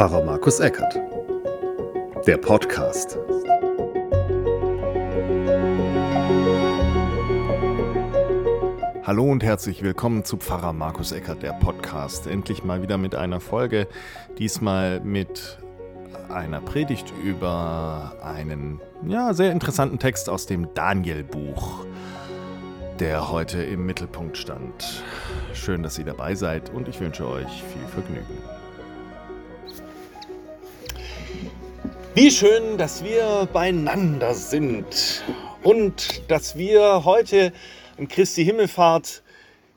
Pfarrer Markus Eckert. Der Podcast. Hallo und herzlich willkommen zu Pfarrer Markus Eckert, der Podcast. Endlich mal wieder mit einer Folge, diesmal mit einer Predigt über einen ja, sehr interessanten Text aus dem Daniel-Buch, der heute im Mittelpunkt stand. Schön, dass ihr dabei seid und ich wünsche euch viel Vergnügen. Wie schön, dass wir beieinander sind und dass wir heute in Christi Himmelfahrt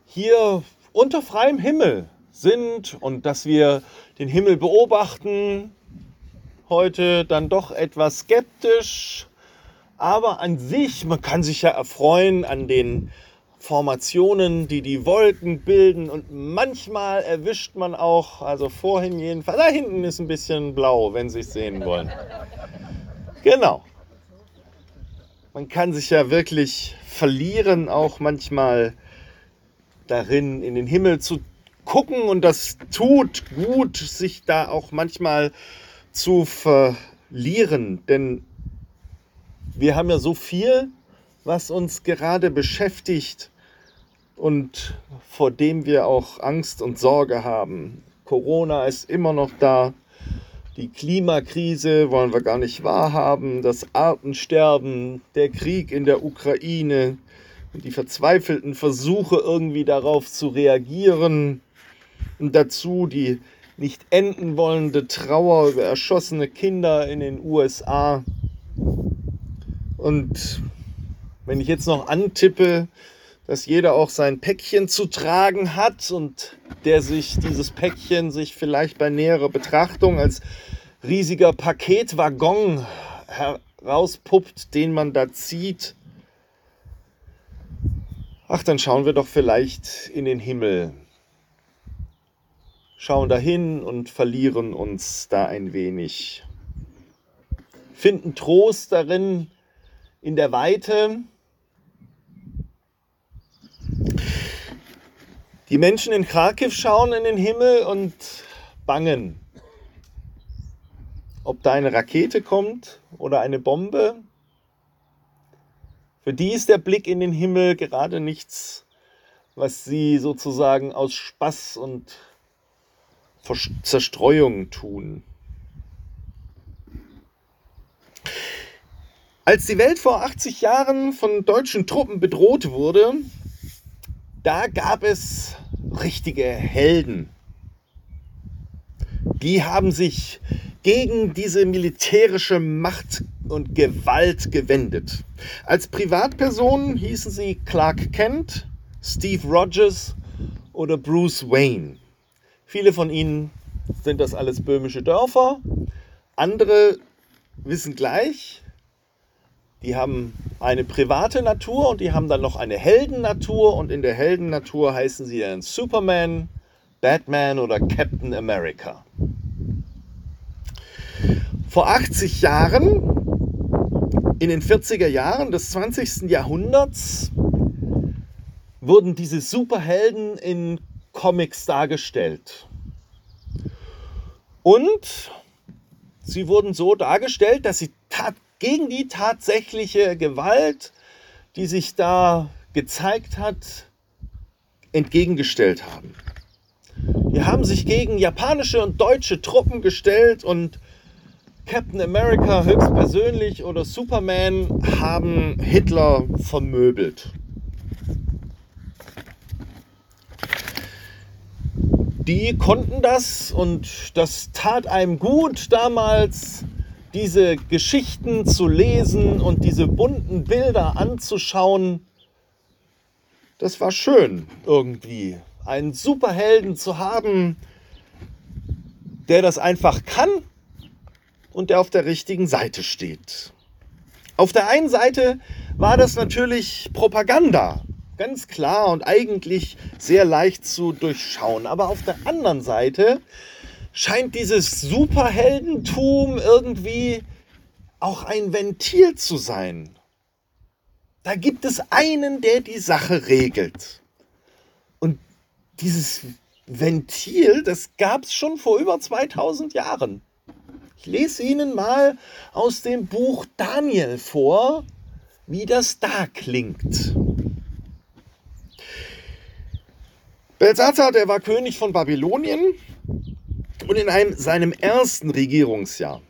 hier unter freiem Himmel sind und dass wir den Himmel beobachten. Heute dann doch etwas skeptisch, aber an sich, man kann sich ja erfreuen an den Formationen, die die Wolken bilden. Und manchmal erwischt man auch, also vorhin jedenfalls, da hinten ist ein bisschen blau, wenn Sie es sehen wollen. Genau. Man kann sich ja wirklich verlieren, auch manchmal darin, in den Himmel zu gucken. Und das tut gut, sich da auch manchmal zu verlieren. Denn wir haben ja so viel, was uns gerade beschäftigt und vor dem wir auch Angst und Sorge haben. Corona ist immer noch da. Die Klimakrise wollen wir gar nicht wahrhaben. Das Artensterben, der Krieg in der Ukraine und die verzweifelten Versuche irgendwie darauf zu reagieren. Und dazu die nicht enden wollende Trauer über erschossene Kinder in den USA. Und wenn ich jetzt noch antippe, dass jeder auch sein Päckchen zu tragen hat und der sich dieses Päckchen sich vielleicht bei näherer Betrachtung als riesiger Paketwaggon herauspuppt, den man da zieht. Ach, dann schauen wir doch vielleicht in den Himmel. Schauen dahin und verlieren uns da ein wenig. Finden Trost darin in der Weite, Die Menschen in Kharkiv schauen in den Himmel und bangen. Ob da eine Rakete kommt oder eine Bombe. Für die ist der Blick in den Himmel gerade nichts, was sie sozusagen aus Spaß und Zerstreuung tun. Als die Welt vor 80 Jahren von deutschen Truppen bedroht wurde, da gab es richtige Helden. Die haben sich gegen diese militärische Macht und Gewalt gewendet. Als Privatpersonen hießen sie Clark Kent, Steve Rogers oder Bruce Wayne. Viele von ihnen sind das alles böhmische Dörfer. Andere wissen gleich, die haben eine private Natur und die haben dann noch eine Heldennatur und in der Heldennatur heißen sie dann Superman, Batman oder Captain America. Vor 80 Jahren, in den 40er Jahren des 20. Jahrhunderts, wurden diese Superhelden in Comics dargestellt. Und sie wurden so dargestellt, dass sie tat gegen die tatsächliche Gewalt, die sich da gezeigt hat, entgegengestellt haben. Die haben sich gegen japanische und deutsche Truppen gestellt und Captain America höchstpersönlich oder Superman haben Hitler vermöbelt. Die konnten das und das tat einem gut damals diese Geschichten zu lesen und diese bunten Bilder anzuschauen, das war schön irgendwie. Einen Superhelden zu haben, der das einfach kann und der auf der richtigen Seite steht. Auf der einen Seite war das natürlich Propaganda, ganz klar und eigentlich sehr leicht zu durchschauen. Aber auf der anderen Seite scheint dieses Superheldentum irgendwie auch ein Ventil zu sein. Da gibt es einen, der die Sache regelt. Und dieses Ventil, das gab es schon vor über 2000 Jahren. Ich lese Ihnen mal aus dem Buch Daniel vor, wie das da klingt. Belsazar, der war König von Babylonien und in einem, seinem ersten Regierungsjahr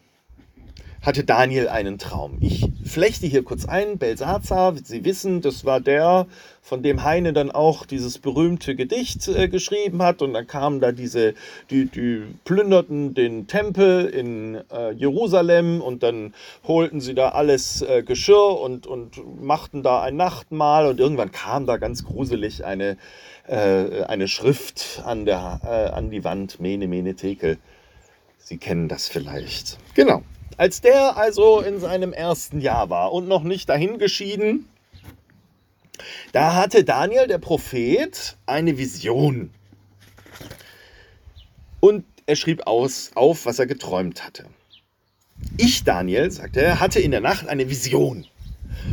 hatte Daniel einen Traum. Ich flechte hier kurz ein, Belsazar, Sie wissen, das war der, von dem Heine dann auch dieses berühmte Gedicht äh, geschrieben hat und dann kamen da diese, die, die plünderten den Tempel in äh, Jerusalem und dann holten sie da alles äh, Geschirr und, und machten da ein Nachtmahl und irgendwann kam da ganz gruselig eine, äh, eine Schrift an, der, äh, an die Wand, Mene, Mene, Tekel. Sie kennen das vielleicht. Genau. Als der also in seinem ersten Jahr war und noch nicht dahingeschieden, da hatte Daniel, der Prophet, eine Vision. Und er schrieb aus, auf, was er geträumt hatte. Ich, Daniel, sagte er, hatte in der Nacht eine Vision.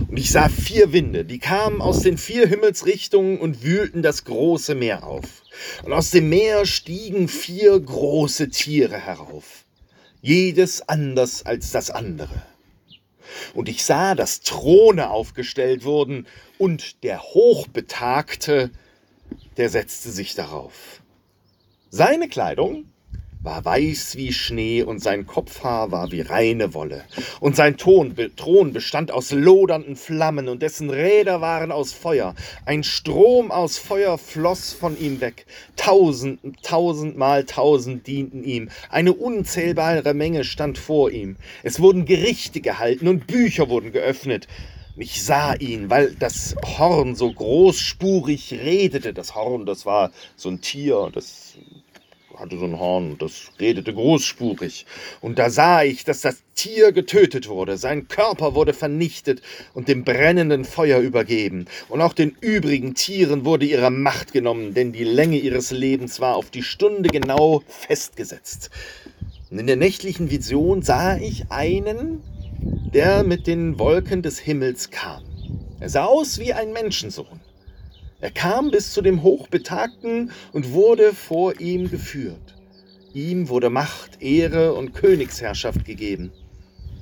Und ich sah vier Winde, die kamen aus den vier Himmelsrichtungen und wühlten das große Meer auf. Und aus dem Meer stiegen vier große Tiere herauf jedes anders als das andere. Und ich sah, dass Throne aufgestellt wurden, und der Hochbetagte, der setzte sich darauf. Seine Kleidung war weiß wie Schnee und sein Kopfhaar war wie reine Wolle. Und sein Thron bestand aus lodernden Flammen und dessen Räder waren aus Feuer. Ein Strom aus Feuer floss von ihm weg. Tausend, tausendmal tausend dienten ihm. Eine unzählbare Menge stand vor ihm. Es wurden Gerichte gehalten und Bücher wurden geöffnet. Ich sah ihn, weil das Horn so großspurig redete. Das Horn, das war so ein Tier, das hatte so ein Horn, das redete großspurig. Und da sah ich, dass das Tier getötet wurde, sein Körper wurde vernichtet und dem brennenden Feuer übergeben. Und auch den übrigen Tieren wurde ihre Macht genommen, denn die Länge ihres Lebens war auf die Stunde genau festgesetzt. Und in der nächtlichen Vision sah ich einen, der mit den Wolken des Himmels kam. Er sah aus wie ein Menschensohn. Er kam bis zu dem Hochbetagten und wurde vor ihm geführt. Ihm wurde Macht, Ehre und Königsherrschaft gegeben.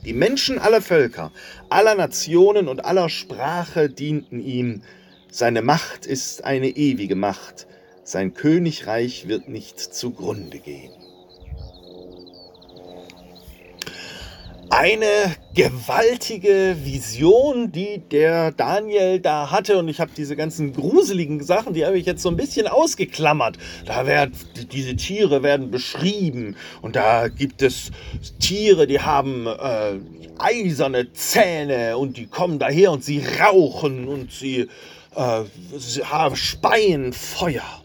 Die Menschen aller Völker, aller Nationen und aller Sprache dienten ihm. Seine Macht ist eine ewige Macht. Sein Königreich wird nicht zugrunde gehen. Eine gewaltige Vision, die der Daniel da hatte. Und ich habe diese ganzen gruseligen Sachen, die habe ich jetzt so ein bisschen ausgeklammert. Da werden diese Tiere werden beschrieben und da gibt es Tiere, die haben äh, eiserne Zähne und die kommen daher und sie rauchen und sie, äh, sie speien Feuer.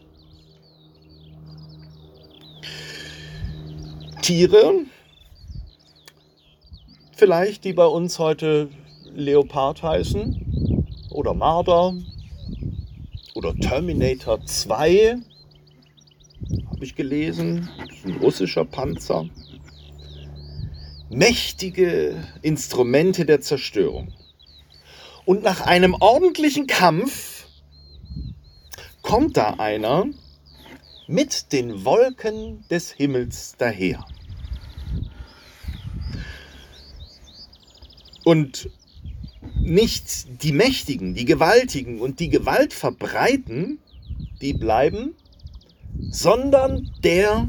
Tiere, vielleicht, die bei uns heute Leopard heißen oder Marder oder Terminator 2, habe ich gelesen, ein russischer Panzer. Mächtige Instrumente der Zerstörung. Und nach einem ordentlichen Kampf kommt da einer mit den Wolken des Himmels daher. Und nicht die Mächtigen, die Gewaltigen und die Gewalt verbreiten, die bleiben, sondern der,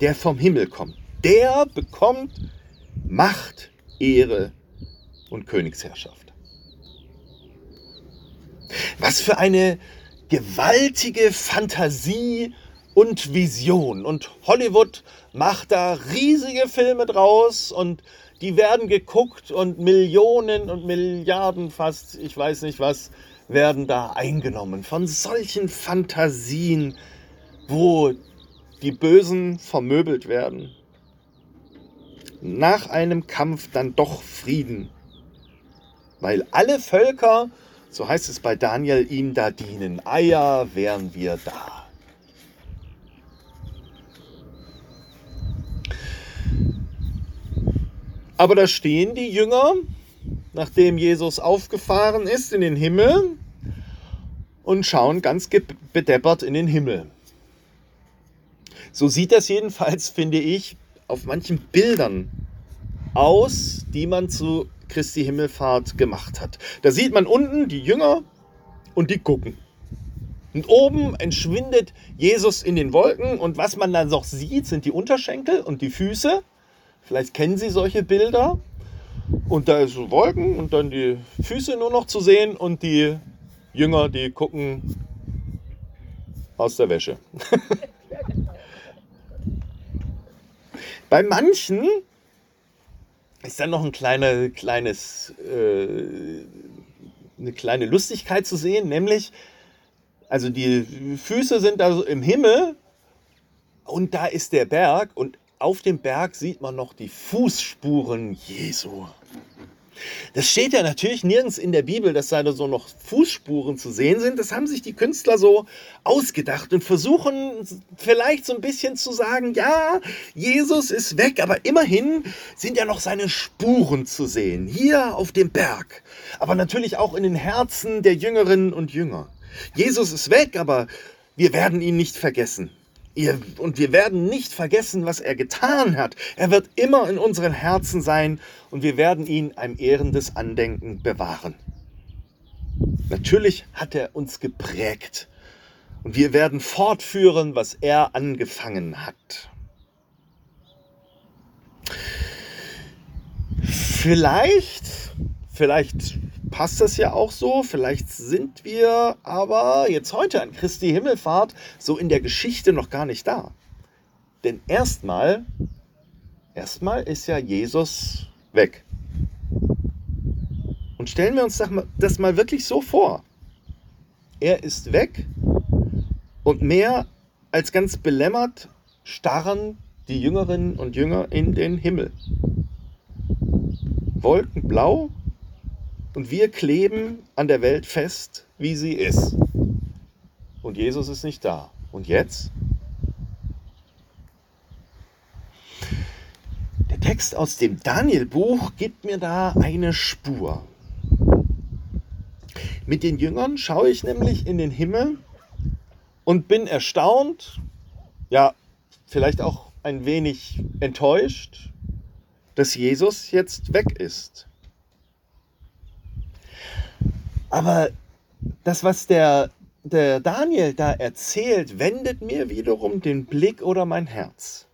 der vom Himmel kommt. Der bekommt Macht, Ehre und Königsherrschaft. Was für eine gewaltige Fantasie und Vision. Und Hollywood macht da riesige Filme draus und die werden geguckt und Millionen und Milliarden fast, ich weiß nicht was, werden da eingenommen von solchen Fantasien, wo die Bösen vermöbelt werden. Nach einem Kampf dann doch Frieden, weil alle Völker, so heißt es bei Daniel, ihm da dienen. Eier wären wir da. Aber da stehen die Jünger, nachdem Jesus aufgefahren ist in den Himmel und schauen ganz bedeppert in den Himmel. So sieht das jedenfalls, finde ich, auf manchen Bildern aus, die man zu Christi Himmelfahrt gemacht hat. Da sieht man unten die Jünger und die gucken. Und oben entschwindet Jesus in den Wolken und was man dann noch sieht, sind die Unterschenkel und die Füße. Vielleicht kennen Sie solche Bilder. Und da ist Wolken und dann die Füße nur noch zu sehen und die Jünger, die gucken aus der Wäsche. Bei manchen ist dann noch ein kleine, kleines, äh, eine kleine Lustigkeit zu sehen, nämlich, also die Füße sind da so im Himmel und da ist der Berg und auf dem Berg sieht man noch die Fußspuren Jesu. Das steht ja natürlich nirgends in der Bibel, dass da so noch Fußspuren zu sehen sind. Das haben sich die Künstler so ausgedacht und versuchen vielleicht so ein bisschen zu sagen, ja, Jesus ist weg, aber immerhin sind ja noch seine Spuren zu sehen, hier auf dem Berg, aber natürlich auch in den Herzen der Jüngerinnen und Jünger. Jesus ist weg, aber wir werden ihn nicht vergessen. Ihr, und wir werden nicht vergessen, was er getan hat. Er wird immer in unseren Herzen sein und wir werden ihn ein ehrendes Andenken bewahren. Natürlich hat er uns geprägt und wir werden fortführen, was er angefangen hat. Vielleicht, vielleicht passt das ja auch so. Vielleicht sind wir aber jetzt heute an Christi Himmelfahrt so in der Geschichte noch gar nicht da. Denn erstmal, erstmal ist ja Jesus weg. Und stellen wir uns das mal wirklich so vor. Er ist weg und mehr als ganz belämmert starren die Jüngerinnen und Jünger in den Himmel. Wolkenblau und wir kleben an der Welt fest, wie sie ist. Und Jesus ist nicht da. Und jetzt? Der Text aus dem Daniel-Buch gibt mir da eine Spur. Mit den Jüngern schaue ich nämlich in den Himmel und bin erstaunt, ja, vielleicht auch ein wenig enttäuscht, dass Jesus jetzt weg ist. Aber das, was der, der Daniel da erzählt, wendet mir wiederum den Blick oder mein Herz.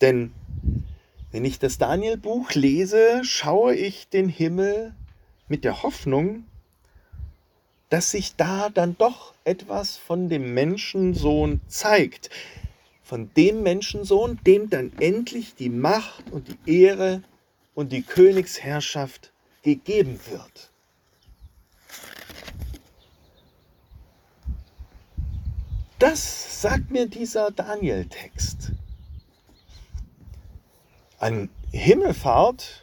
Denn wenn ich das Daniel-Buch lese, schaue ich den Himmel mit der Hoffnung, dass sich da dann doch etwas von dem Menschensohn zeigt. Von dem Menschensohn, dem dann endlich die Macht und die Ehre und die Königsherrschaft gegeben wird. Das sagt mir dieser Daniel-Text. An Himmelfahrt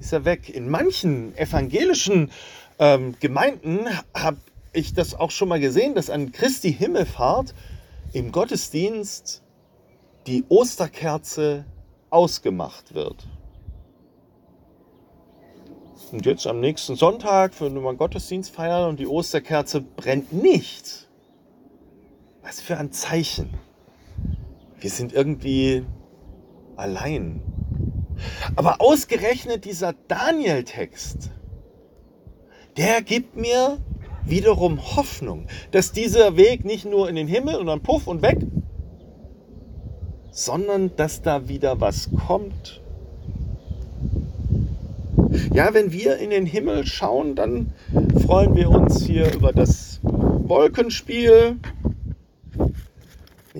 ist er weg. In manchen evangelischen ähm, Gemeinden habe ich das auch schon mal gesehen, dass an Christi Himmelfahrt im Gottesdienst die Osterkerze ausgemacht wird. Und jetzt am nächsten Sonntag, wenn wir einen Gottesdienst feiern und die Osterkerze brennt nicht, was für ein Zeichen. Wir sind irgendwie allein. Aber ausgerechnet dieser Daniel-Text, der gibt mir wiederum Hoffnung, dass dieser Weg nicht nur in den Himmel und dann puff und weg, sondern dass da wieder was kommt. Ja, wenn wir in den Himmel schauen, dann freuen wir uns hier über das Wolkenspiel,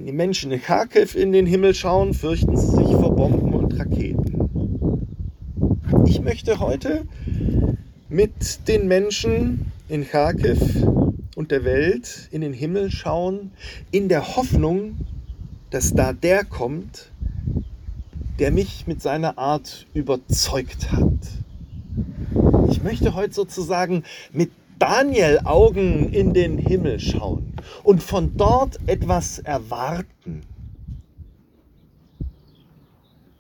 wenn die Menschen in Kharkiv in den Himmel schauen, fürchten sie sich vor Bomben und Raketen. Ich möchte heute mit den Menschen in Kharkiv und der Welt in den Himmel schauen, in der Hoffnung, dass da der kommt, der mich mit seiner Art überzeugt hat. Ich möchte heute sozusagen mit Daniel Augen in den Himmel schauen und von dort etwas erwarten.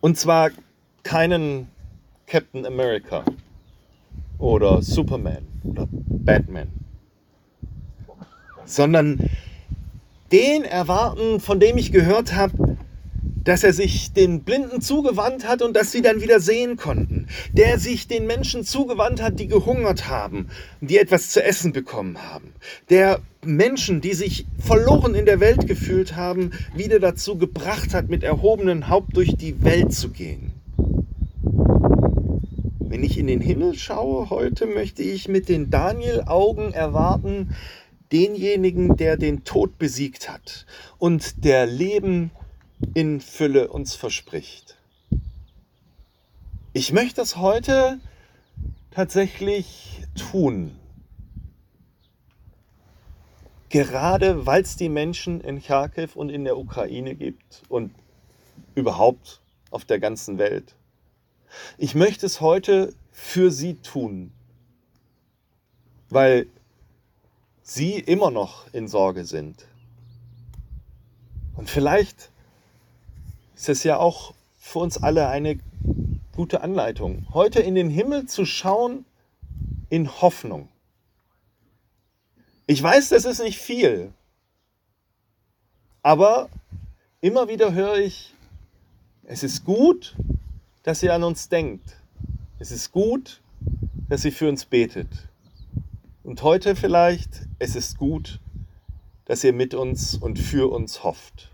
Und zwar keinen Captain America oder Superman oder Batman, sondern Den erwarten, von dem ich gehört habe, dass er sich den Blinden zugewandt hat und dass sie dann wieder sehen konnten. Der sich den Menschen zugewandt hat, die gehungert haben, die etwas zu essen bekommen haben. Der Menschen, die sich verloren in der Welt gefühlt haben, wieder dazu gebracht hat, mit erhobenem Haupt durch die Welt zu gehen. Wenn ich in den Himmel schaue heute, möchte ich mit den Daniel-Augen erwarten, denjenigen, der den Tod besiegt hat und der Leben in Fülle uns verspricht. Ich möchte das heute tatsächlich tun. Gerade weil es die Menschen in Kharkiv und in der Ukraine gibt und überhaupt auf der ganzen Welt. Ich möchte es heute für sie tun, weil sie immer noch in Sorge sind. Und vielleicht ist es ja auch für uns alle eine gute Anleitung, heute in den Himmel zu schauen in Hoffnung. Ich weiß, das ist nicht viel, aber immer wieder höre ich, es ist gut, dass ihr an uns denkt. Es ist gut, dass ihr für uns betet. Und heute vielleicht, es ist gut, dass ihr mit uns und für uns hofft.